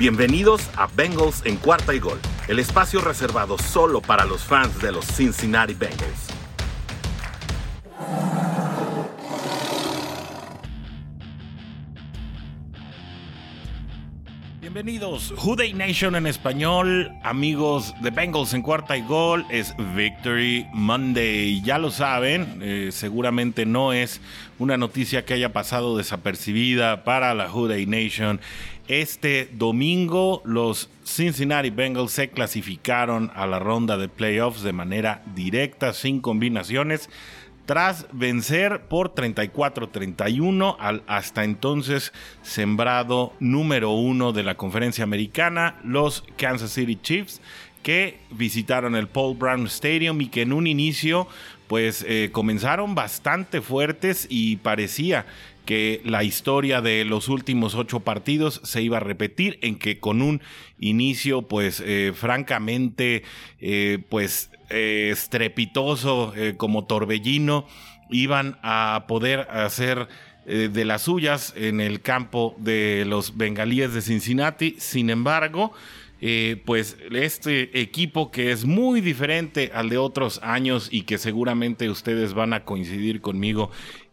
Bienvenidos a Bengals en cuarta y gol, el espacio reservado solo para los fans de los Cincinnati Bengals. Bienvenidos, Day Nation en español, amigos de Bengals en cuarta y gol, es Victory Monday, ya lo saben, eh, seguramente no es una noticia que haya pasado desapercibida para la Day Nation. Este domingo los Cincinnati Bengals se clasificaron a la ronda de playoffs de manera directa, sin combinaciones, tras vencer por 34-31 al hasta entonces sembrado número uno de la conferencia americana, los Kansas City Chiefs, que visitaron el Paul Brown Stadium y que en un inicio pues eh, comenzaron bastante fuertes y parecía que la historia de los últimos ocho partidos se iba a repetir, en que con un inicio, pues, eh, francamente, eh, pues, eh, estrepitoso como torbellino, iban a poder hacer de las suyas en el campo de los bengalíes de Cincinnati. Sin embargo, pues este equipo que es muy diferente al de otros años y que seguramente ustedes van a coincidir conmigo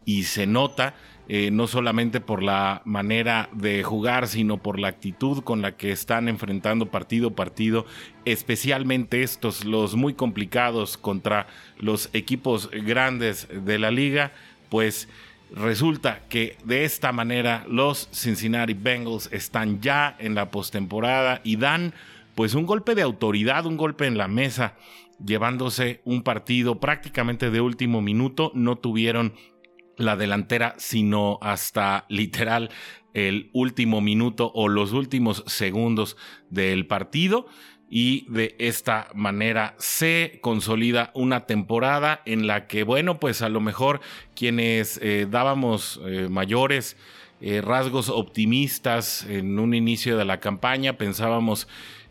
y se nota, eh, no solamente por la manera de jugar, sino por la actitud con la que están enfrentando partido a partido, especialmente estos, los muy complicados contra los equipos grandes de la liga, pues resulta que de esta manera los Cincinnati Bengals están ya en la postemporada y dan pues un golpe de autoridad, un golpe en la mesa, llevándose un partido prácticamente de último minuto, no tuvieron la delantera, sino hasta literal el último minuto o los últimos segundos del partido. Y de esta manera se consolida una temporada en la que, bueno, pues a lo mejor quienes eh, dábamos eh, mayores eh, rasgos optimistas en un inicio de la campaña, pensábamos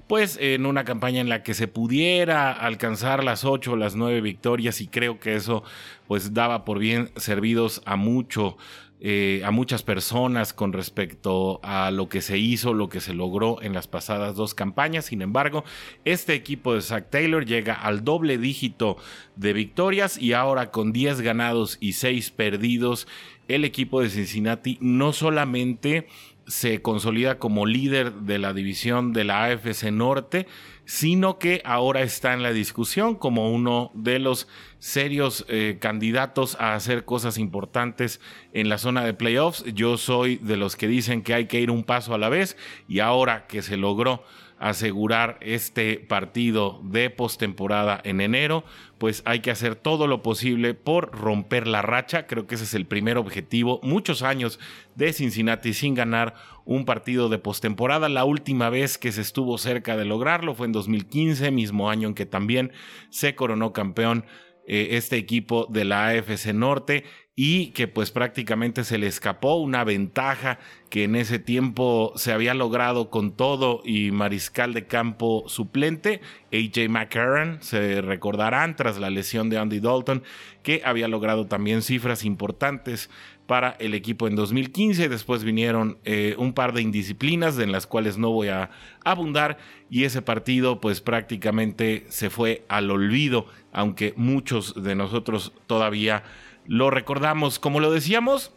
pues en una campaña en la que se pudiera alcanzar las ocho o las nueve victorias y creo que eso pues daba por bien servidos a mucho eh, a muchas personas con respecto a lo que se hizo, lo que se logró en las pasadas dos campañas. Sin embargo, este equipo de Zach Taylor llega al doble dígito de victorias y ahora con 10 ganados y 6 perdidos, el equipo de Cincinnati no solamente se consolida como líder de la división de la AFC Norte, sino que ahora está en la discusión como uno de los serios eh, candidatos a hacer cosas importantes en la zona de playoffs. Yo soy de los que dicen que hay que ir un paso a la vez y ahora que se logró asegurar este partido de postemporada en enero, pues hay que hacer todo lo posible por romper la racha. Creo que ese es el primer objetivo. Muchos años de Cincinnati sin ganar un partido de postemporada. La última vez que se estuvo cerca de lograrlo fue en 2015, mismo año en que también se coronó campeón eh, este equipo de la AFC Norte y que pues prácticamente se le escapó una ventaja que en ese tiempo se había logrado con todo y mariscal de campo suplente, AJ McCarron, se recordarán tras la lesión de Andy Dalton, que había logrado también cifras importantes para el equipo en 2015. Después vinieron eh, un par de indisciplinas en las cuales no voy a abundar y ese partido pues prácticamente se fue al olvido, aunque muchos de nosotros todavía lo recordamos, como lo decíamos,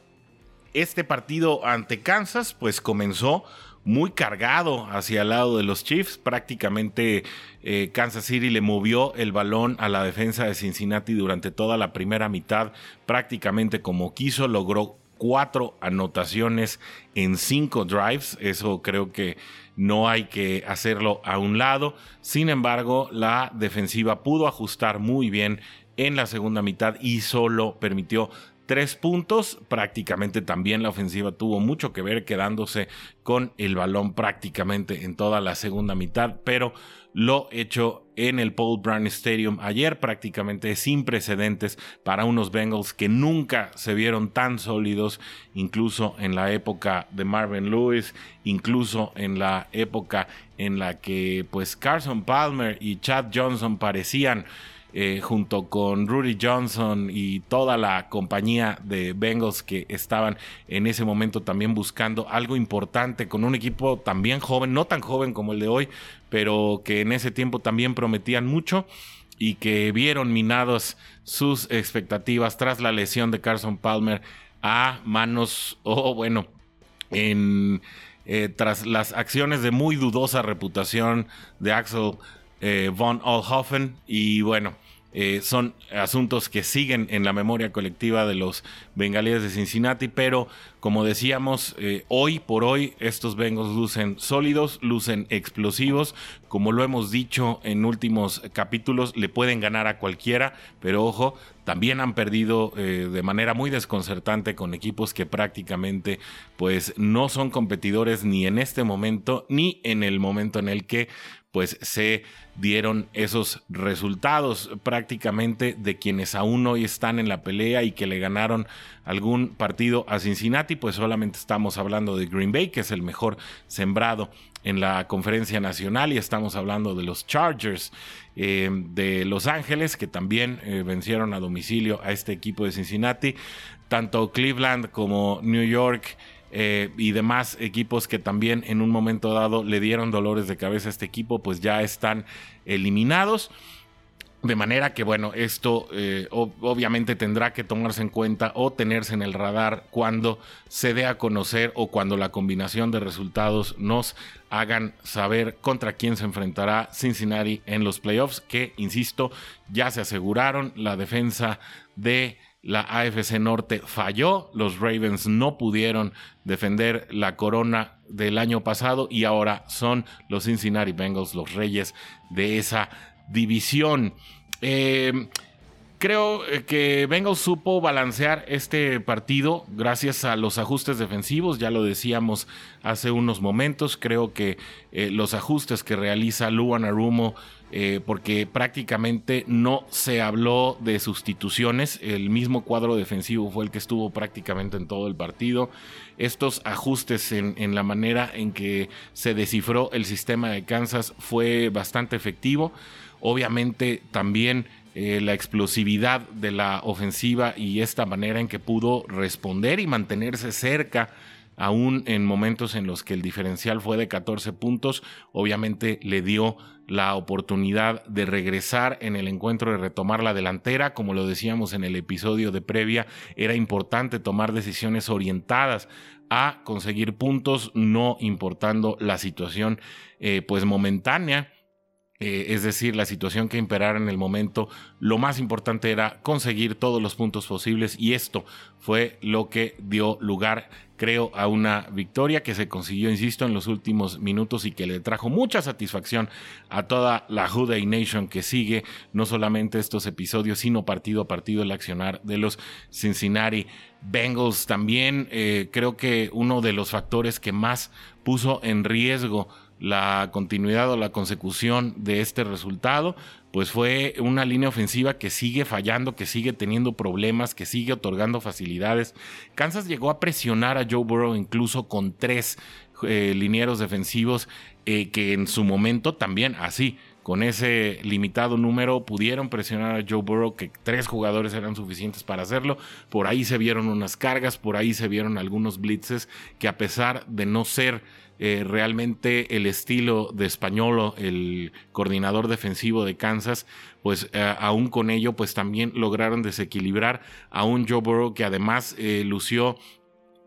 este partido ante Kansas pues comenzó muy cargado hacia el lado de los Chiefs. Prácticamente eh, Kansas City le movió el balón a la defensa de Cincinnati durante toda la primera mitad, prácticamente como quiso, logró cuatro anotaciones en cinco drives. Eso creo que no hay que hacerlo a un lado. Sin embargo, la defensiva pudo ajustar muy bien en la segunda mitad y solo permitió tres puntos. Prácticamente también la ofensiva tuvo mucho que ver quedándose con el balón prácticamente en toda la segunda mitad, pero lo hecho en el Paul Brown Stadium ayer prácticamente sin precedentes para unos Bengals que nunca se vieron tan sólidos, incluso en la época de Marvin Lewis, incluso en la época en la que pues Carson Palmer y Chad Johnson parecían eh, junto con Rudy Johnson y toda la compañía de Bengals que estaban en ese momento también buscando algo importante con un equipo también joven, no tan joven como el de hoy, pero que en ese tiempo también prometían mucho y que vieron minados sus expectativas tras la lesión de Carson Palmer a manos, o bueno, en, eh, tras las acciones de muy dudosa reputación de Axel eh, von Olhoffen y bueno, eh, son asuntos que siguen en la memoria colectiva de los bengalíes de Cincinnati, pero como decíamos, eh, hoy por hoy estos Bengals lucen sólidos, lucen explosivos, como lo hemos dicho en últimos capítulos, le pueden ganar a cualquiera, pero ojo, también han perdido de manera muy desconcertante con equipos que prácticamente pues no son competidores ni en este momento ni en el momento en el que pues se dieron esos resultados prácticamente de quienes aún hoy están en la pelea y que le ganaron algún partido a Cincinnati, pues solamente estamos hablando de Green Bay, que es el mejor sembrado en la conferencia nacional y estamos hablando de los Chargers eh, de Los Ángeles, que también eh, vencieron a domicilio a este equipo de Cincinnati, tanto Cleveland como New York eh, y demás equipos que también en un momento dado le dieron dolores de cabeza a este equipo, pues ya están eliminados. De manera que, bueno, esto eh, obviamente tendrá que tomarse en cuenta o tenerse en el radar cuando se dé a conocer o cuando la combinación de resultados nos hagan saber contra quién se enfrentará Cincinnati en los playoffs, que, insisto, ya se aseguraron la defensa de la AFC Norte falló, los Ravens no pudieron defender la corona del año pasado y ahora son los Cincinnati Bengals los reyes de esa división. Eh, creo eh, que Bengals supo balancear este partido gracias a los ajustes defensivos, ya lo decíamos hace unos momentos, creo que eh, los ajustes que realiza Luan Arumo eh, porque prácticamente no se habló de sustituciones. El mismo cuadro defensivo fue el que estuvo prácticamente en todo el partido. Estos ajustes en, la manera en que se descifró el sistema de Kansas fue bastante efectivo. Obviamente también eh, la explosividad de la ofensiva y esta manera en que pudo responder y mantenerse cerca aún en momentos en los que el diferencial fue de 14 puntos, obviamente le dio la oportunidad de regresar en el encuentro, de retomar la delantera. Como lo decíamos en el episodio de previa, era importante tomar decisiones orientadas a conseguir puntos, no importando la situación eh, pues momentánea eh, es decir, la situación que imperara en el momento, lo más importante era conseguir todos los puntos posibles y esto fue lo que dio lugar, creo, a una victoria que se consiguió, insisto, en los últimos minutos y que le trajo mucha satisfacción a toda la Juday Nation que sigue no solamente estos episodios, sino partido a partido el accionar de los Cincinnati Bengals. También eh, creo que uno de los factores que más puso en riesgo la continuidad o la consecución de este resultado, pues fue una línea ofensiva que sigue fallando, que sigue teniendo problemas, que sigue otorgando facilidades. Kansas llegó a presionar a Joe Burrow incluso con tres eh, linieros defensivos eh, que en su momento también así con ese limitado número pudieron presionar a Joe Burrow, que tres jugadores eran suficientes para hacerlo. Por ahí se vieron unas cargas, por ahí se vieron algunos blitzes que a pesar de no ser eh, realmente el estilo de Españolo, el coordinador defensivo de Kansas, pues eh, aún con ello, pues también lograron desequilibrar a un Joe Burrow que además eh, lució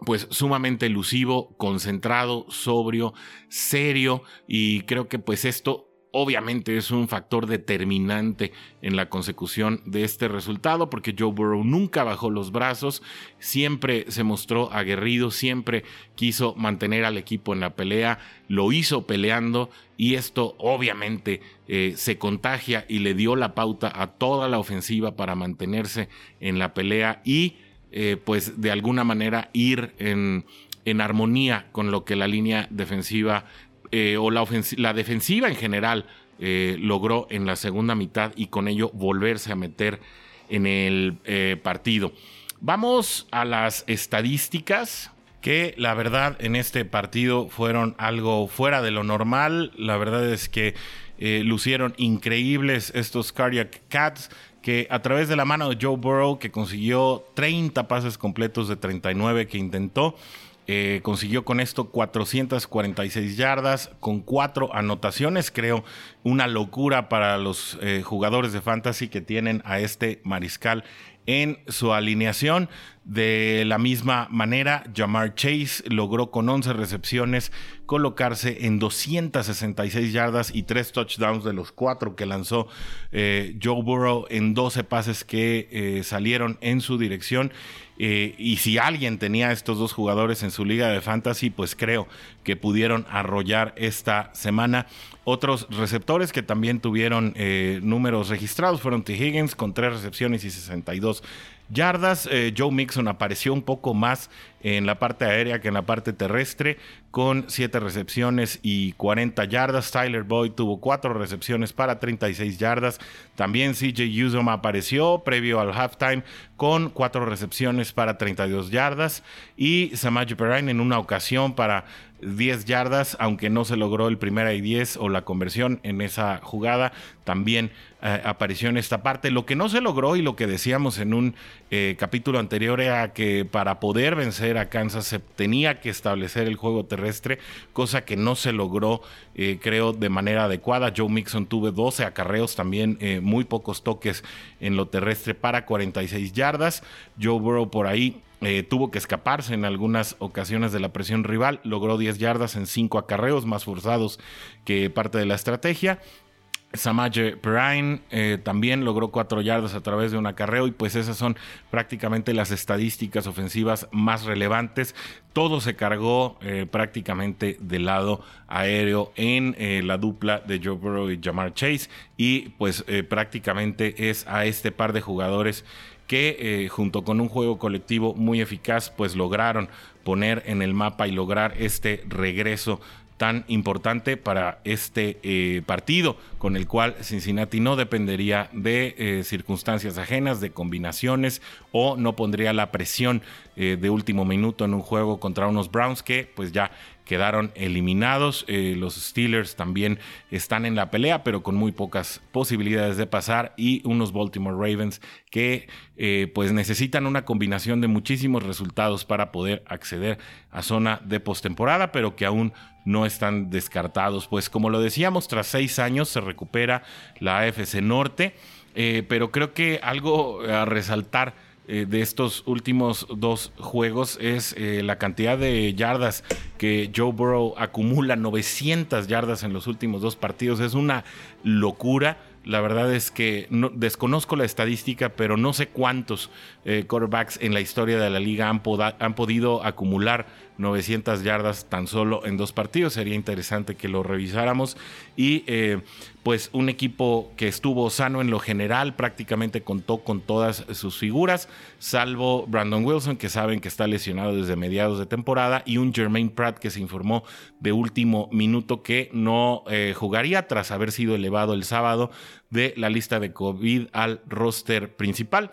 pues sumamente elusivo, concentrado, sobrio, serio y creo que pues esto obviamente es un factor determinante en la consecución de este resultado porque Joe Burrow nunca bajó los brazos, siempre se mostró aguerrido, siempre quiso mantener al equipo en la pelea, lo hizo peleando y esto obviamente eh, se contagia y le dio la pauta a toda la ofensiva para mantenerse en la pelea y eh, pues de alguna manera ir en, en armonía con lo que la línea defensiva eh, o la, defensiva en general eh, logró en la segunda mitad y con ello volverse a meter en el eh, partido. Vamos a las estadísticas que la verdad en este partido fueron algo fuera de lo normal. La verdad es que lucieron increíbles estos Cardiac Cats que a través de la mano de Joe Burrow, que consiguió 30 pases completos de 39 que intentó, eh, consiguió con esto 446 yardas con cuatro anotaciones. Creo una locura para los eh, jugadores de fantasy que tienen a este mariscal en su alineación. De la misma manera, Jamar Chase logró con 11 recepciones colocarse en 266 yardas y 3 touchdowns de los 4 que lanzó eh, Joe Burrow en 12 pases que eh, salieron en su dirección. Eh, y si alguien tenía a estos dos jugadores en su liga de fantasy, pues creo que pudieron arrollar esta semana. Otros receptores que también tuvieron números registrados fueron T. Higgins con 3 recepciones y 62 yardas. Eh, Joe Mixon apareció un poco más en la parte aérea que en la parte terrestre, con 7 recepciones y 40 yardas. Tyler Boyd tuvo 4 recepciones para 36 yardas. También CJ Uzom apareció previo al halftime con 4 recepciones para 32 yardas. Y Samaje Perrine en una ocasión para 10 yardas, aunque no se logró el primer y 10 o la conversión en esa jugada, también eh, apareció en esta parte. Lo que no se logró y lo que decíamos en un eh, capítulo anterior era que para poder vencer a Kansas se tenía que establecer el juego terrestre, cosa que no se logró, eh, creo, de manera adecuada. Joe Mixon tuvo 12 acarreos, también muy pocos toques en lo terrestre para 46 yardas. Joe Burrow por ahí eh, tuvo que escaparse en algunas ocasiones de la presión rival, logró 10 yardas en 5 acarreos más forzados que parte de la estrategia. Samaje Perrine eh, también logró 4 yardas a través de un acarreo y pues esas son prácticamente las estadísticas ofensivas más relevantes. Todo se cargó eh, prácticamente del lado aéreo en la dupla de Joe Burrow y Jamar Chase y pues prácticamente es a este par de jugadores que eh, junto con un juego colectivo muy eficaz, pues lograron poner en el mapa y lograr este regreso tan importante para este eh, partido, con el cual Cincinnati no dependería de eh, circunstancias ajenas, de combinaciones, o no pondría la presión de último minuto en un juego contra unos Browns que pues ya quedaron eliminados. Eh, los Steelers también están en la pelea, pero con muy pocas posibilidades de pasar. Y unos Baltimore Ravens que eh, pues necesitan una combinación de muchísimos resultados para poder acceder a zona de postemporada, pero que aún no están descartados. Pues como lo decíamos, tras seis años se recupera la AFC Norte, eh, pero creo que algo a resaltar eh, de estos últimos dos juegos es eh, la cantidad de yardas que Joe Burrow acumula, 900 yardas en los últimos dos partidos. Es una locura. La verdad es que no, desconozco la estadística, pero no sé cuántos eh, en la historia de la liga han, han podido acumular 900 yardas tan solo en dos partidos. Sería interesante que lo revisáramos. Y eh, pues un equipo que estuvo sano en lo general, prácticamente contó con todas sus figuras, salvo Brandon Wilson, que saben que está lesionado desde mediados de temporada, y un Jermaine Pratt que se informó de último minuto que no eh, jugaría tras haber sido elevado el sábado de la lista de COVID al roster principal.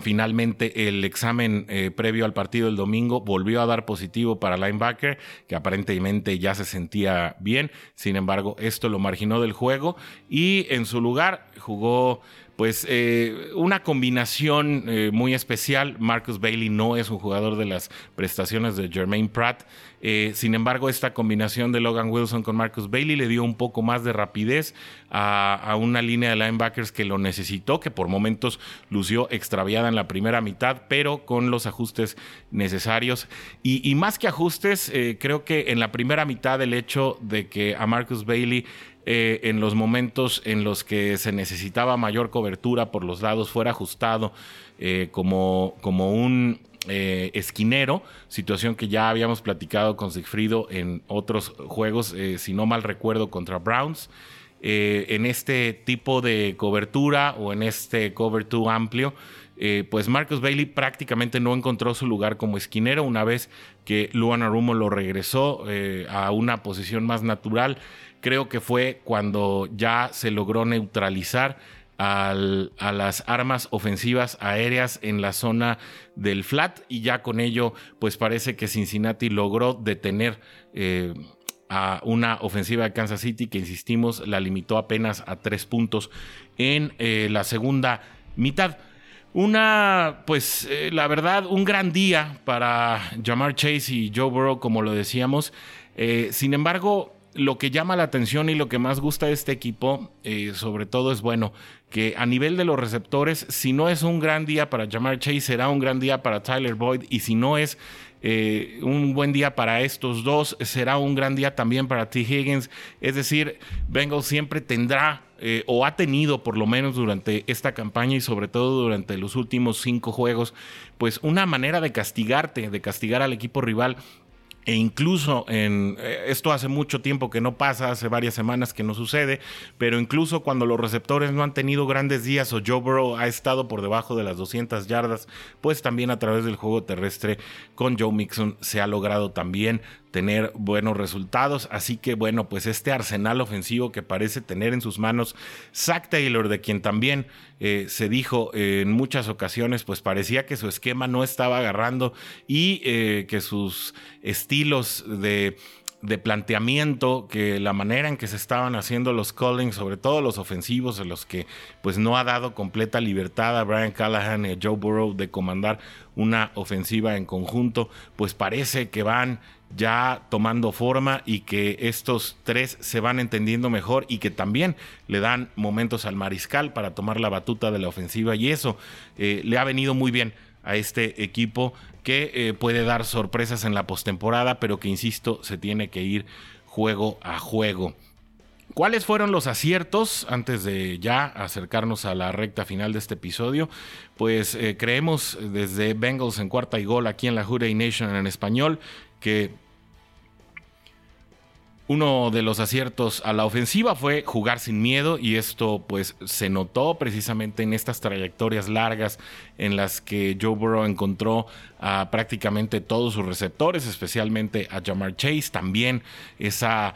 Finalmente, el examen eh, previo al partido del domingo volvió a dar positivo para linebacker, que aparentemente ya se sentía bien. Sin embargo, esto lo marginó del juego y en su lugar jugó pues eh, una combinación eh, muy especial. Marcus Bailey no es un jugador de las prestaciones de Jermaine Pratt. Eh, sin embargo, esta combinación de Logan Wilson con Marcus Bailey le dio un poco más de rapidez a, una línea de linebackers que lo necesitó, que por momentos lució extraviada en la primera mitad, pero con los ajustes necesarios. Y, más que ajustes, creo que en la primera mitad el hecho de que a Marcus Bailey eh, en los momentos en los que se necesitaba mayor cobertura por los lados fuera ajustado eh, como, como un eh, esquinero, situación que ya habíamos platicado con Sigfrido en otros juegos, si no mal recuerdo, contra Browns. en este tipo de cobertura o en este cover 2 amplio, pues Marcus Bailey prácticamente no encontró su lugar como esquinero una vez que Luan Arumo lo regresó a una posición más natural creo que fue cuando ya se logró neutralizar a las armas ofensivas aéreas en la zona del flat y ya con ello pues parece que Cincinnati logró detener eh, a una ofensiva de Kansas City que, insistimos, la limitó apenas a tres puntos en eh, la segunda mitad. Una, pues eh, la verdad, un gran día para Jamar Chase y Joe Burrow, como lo decíamos. Sin embargo, lo que llama la atención y lo que más gusta de este equipo, sobre todo, es bueno que a nivel de los receptores, si no es un gran día para Jamar Chase, será un gran día para Tyler Boyd. Y si no es eh, un buen día para estos dos, será un gran día también para T. Higgins. Es decir, Bengals siempre tendrá eh, o ha tenido por lo menos durante esta campaña y sobre todo durante los últimos cinco juegos, pues una manera de castigarte, de castigar al equipo rival e incluso en eh, esto hace mucho tiempo que no pasa, hace varias semanas que no sucede, pero incluso cuando los receptores no han tenido grandes días o Joe Burrow ha estado por debajo de las 200 yardas, pues también a través del juego terrestre con Joe Mixon se ha logrado también tener buenos resultados. Así que bueno, pues este arsenal ofensivo que parece tener en sus manos Zach Taylor, de quien también eh, se dijo en muchas ocasiones, pues parecía que su esquema no estaba agarrando y eh, que sus estilos de de planteamiento, que la manera en que se estaban haciendo los callings, sobre todo los ofensivos, en los que pues no ha dado completa libertad a Brian Callahan y a Joe Burrow de comandar una ofensiva en conjunto, pues parece que van ya tomando forma y que estos tres se van entendiendo mejor y que también le dan momentos al mariscal para tomar la batuta de la ofensiva. Y eso eh, le ha venido muy bien a este equipo que eh, puede dar sorpresas en la postemporada, pero que insisto, se tiene que ir juego a juego. ¿Cuáles fueron los aciertos antes de ya acercarnos a la recta final de este episodio? Pues eh, creemos desde Bengals en cuarta y gol aquí en la Hurray Nation en español que uno de los aciertos a la ofensiva fue jugar sin miedo y esto pues se notó precisamente en estas trayectorias largas en las que Joe Burrow encontró a prácticamente todos sus receptores, especialmente a Jamar Chase, también esa,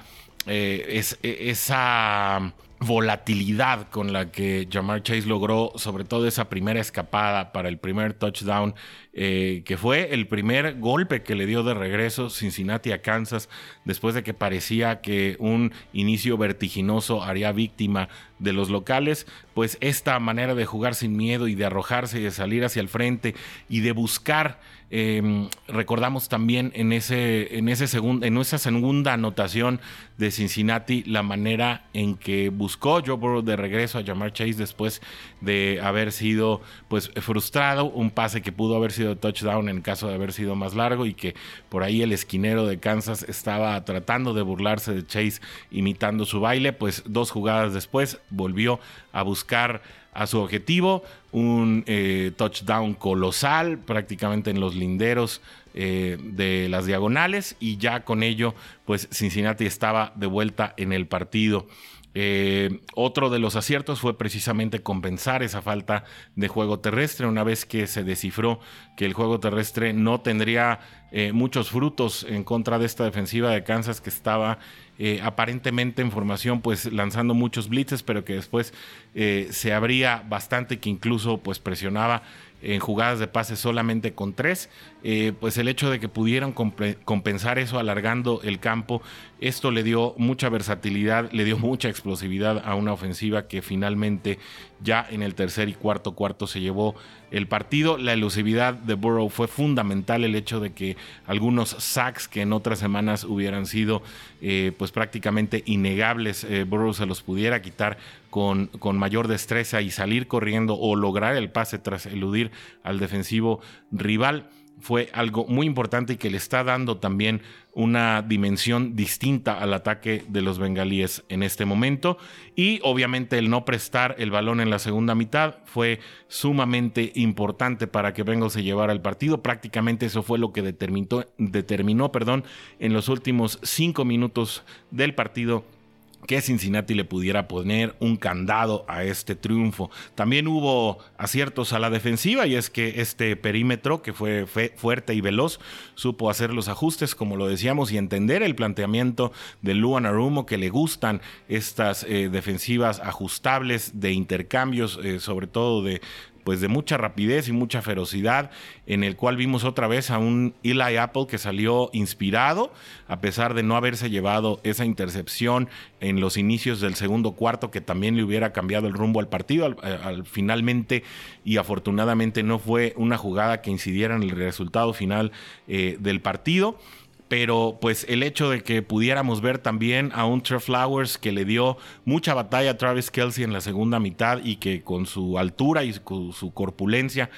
eh, esa volatilidad con la que Jamar Chase logró sobre todo esa primera escapada para el primer touchdown, eh, que fue el primer golpe que le dio de regreso Cincinnati a Kansas después de que parecía que un inicio vertiginoso haría víctima de los locales, pues esta manera de jugar sin miedo y de arrojarse y de salir hacia el frente y de buscar Em, recordamos también en, ese, en, ese en esa segunda anotación de Cincinnati la manera en que buscó Joe Burrow de regreso a Jamar Chase después de haber sido pues, frustrado, un pase que pudo haber sido touchdown en caso de haber sido más largo y que por ahí el esquinero de Kansas estaba tratando de burlarse de Chase imitando su baile, pues dos jugadas después volvió a buscar a su objetivo, un eh, touchdown colosal prácticamente en los linderos eh, de las diagonales y ya con ello pues Cincinnati estaba de vuelta en el partido. Eh, otro de los aciertos fue precisamente compensar esa falta de juego terrestre. Una vez que se descifró que el juego terrestre no tendría muchos frutos en contra de esta defensiva de Kansas que estaba eh, aparentemente en formación pues lanzando muchos blitzes, pero que después eh, se abría bastante, que incluso pues presionaba en jugadas de pase solamente con tres, eh, pues el hecho de que pudieran compensar eso alargando el campo, esto le dio mucha versatilidad, le dio mucha explosividad a una ofensiva que finalmente ya en el tercer y cuarto cuarto se llevó el partido. La elusividad de Burrow fue fundamental, el hecho de que algunos sacks que en otras semanas hubieran sido eh, pues prácticamente innegables, eh, Burrow se los pudiera quitar con, con mayor destreza y salir corriendo o lograr el pase tras eludir al defensivo rival fue algo muy importante y que le está dando también una dimensión distinta al ataque de los bengalíes en este momento. Y obviamente el no prestar el balón en la segunda mitad fue sumamente importante para que Bengals se llevara el partido. Prácticamente eso fue lo que determinó, determinó perdón, en los últimos cinco minutos del partido que Cincinnati le pudiera poner un candado a este triunfo. También hubo aciertos a la defensiva y es que este perímetro, que fue, fuerte y veloz, supo hacer los ajustes, como lo decíamos, y entender el planteamiento de Luan Arumo, que le gustan estas eh, defensivas ajustables de intercambios, eh, sobre todo de, pues de mucha rapidez y mucha ferocidad, en el cual vimos otra vez a un Eli Apple que salió inspirado, a pesar de no haberse llevado esa intercepción en los inicios del segundo cuarto, que también le hubiera cambiado el rumbo al partido. Al, finalmente y afortunadamente no fue una jugada que incidiera en el resultado final eh, del partido pero pues el hecho de que pudiéramos ver también a un Trey Flowers que le dio mucha batalla a Travis Kelsey en la segunda mitad y que con su altura y su corpulencia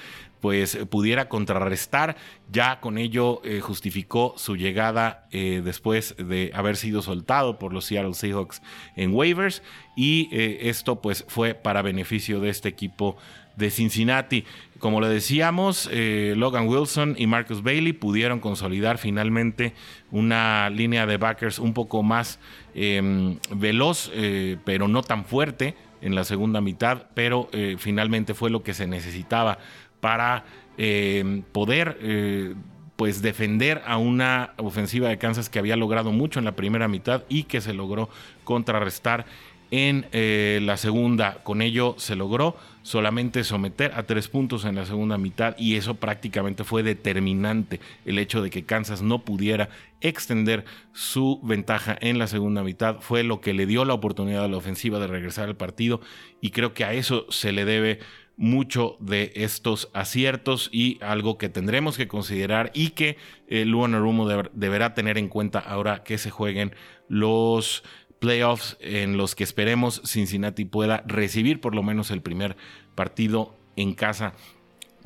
pues pudiera contrarrestar. Ya con ello eh, justificó su llegada eh, después de haber sido soltado por los Seattle Seahawks en waivers y eh, esto pues fue para beneficio de este equipo de Cincinnati. Como le decíamos, Logan Wilson y Marcus Bailey pudieron consolidar finalmente una línea de backers un poco más em, veloz, pero no tan fuerte en la segunda mitad, pero finalmente fue lo que se necesitaba para eh, poder eh, pues defender a una ofensiva de Kansas que había logrado mucho en la primera mitad y que se logró contrarrestar en eh, la segunda. Con ello se logró solamente someter a tres puntos en la segunda mitad y eso prácticamente fue determinante el hecho de que Kansas no pudiera extender su ventaja en la segunda mitad fue lo que le dio la oportunidad a la ofensiva de regresar al partido y creo que a eso se le debe mucho de estos aciertos y algo que tendremos que considerar y que el Luan Rumo deberá tener en cuenta ahora que se jueguen los playoffs en los que esperemos Cincinnati pueda recibir por lo menos el primer partido en casa.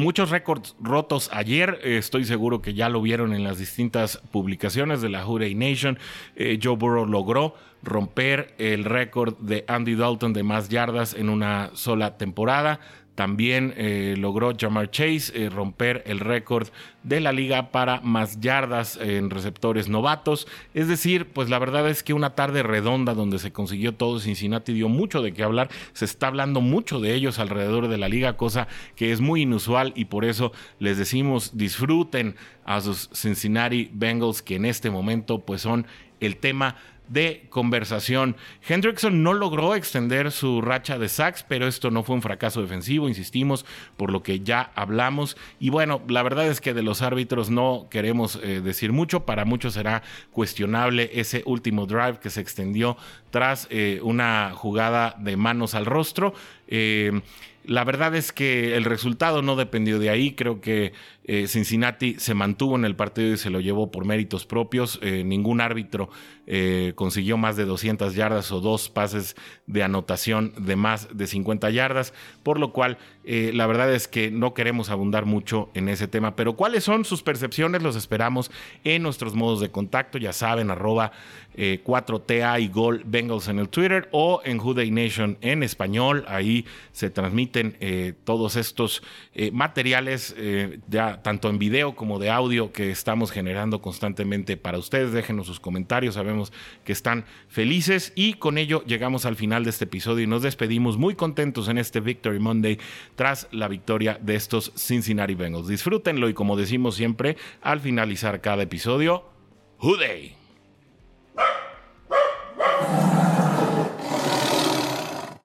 Muchos récords rotos ayer, estoy seguro que ya lo vieron en las distintas publicaciones de la Hurray Nation. Eh, Joe Burrow logró romper el récord de Andy Dalton de más yardas en una sola temporada. También eh, logró Jamar Chase eh, romper el récord de la liga para más yardas en receptores novatos. Es decir, pues la verdad es que una tarde redonda donde se consiguió todo, Cincinnati dio mucho de qué hablar. Se está hablando mucho de ellos alrededor de la liga, cosa que es muy inusual y por eso les decimos disfruten a sus Cincinnati Bengals que en este momento pues son el tema de conversación. Hendrickson no logró extender su racha de sacks, pero esto no fue un fracaso defensivo, insistimos, por lo que ya hablamos. Y bueno, la verdad es que de los árbitros no queremos eh, decir mucho, para muchos será cuestionable ese último drive que se extendió tras eh, una jugada de manos al rostro. Eh, la verdad es que el resultado no dependió de ahí. Creo que eh, Cincinnati se mantuvo en el partido y se lo llevó por méritos propios. Eh, ningún árbitro eh, consiguió más de 200 yardas o dos pases de anotación de más de 50 yardas, por lo cual la verdad es que no queremos abundar mucho en ese tema. Pero cuáles son sus percepciones los esperamos en nuestros modos de contacto. Ya saben, arroba 4TA y Gol Bengals en el Twitter o en Day Nation en español. Ahí se transmiten todos estos materiales ya tanto en video como de audio que estamos generando constantemente para ustedes. Déjenos sus comentarios, sabemos que están felices y con ello llegamos al final de este episodio y nos despedimos muy contentos en este Victory Monday tras la victoria de estos Cincinnati Bengals. Disfrútenlo y como decimos siempre al finalizar cada episodio, Day.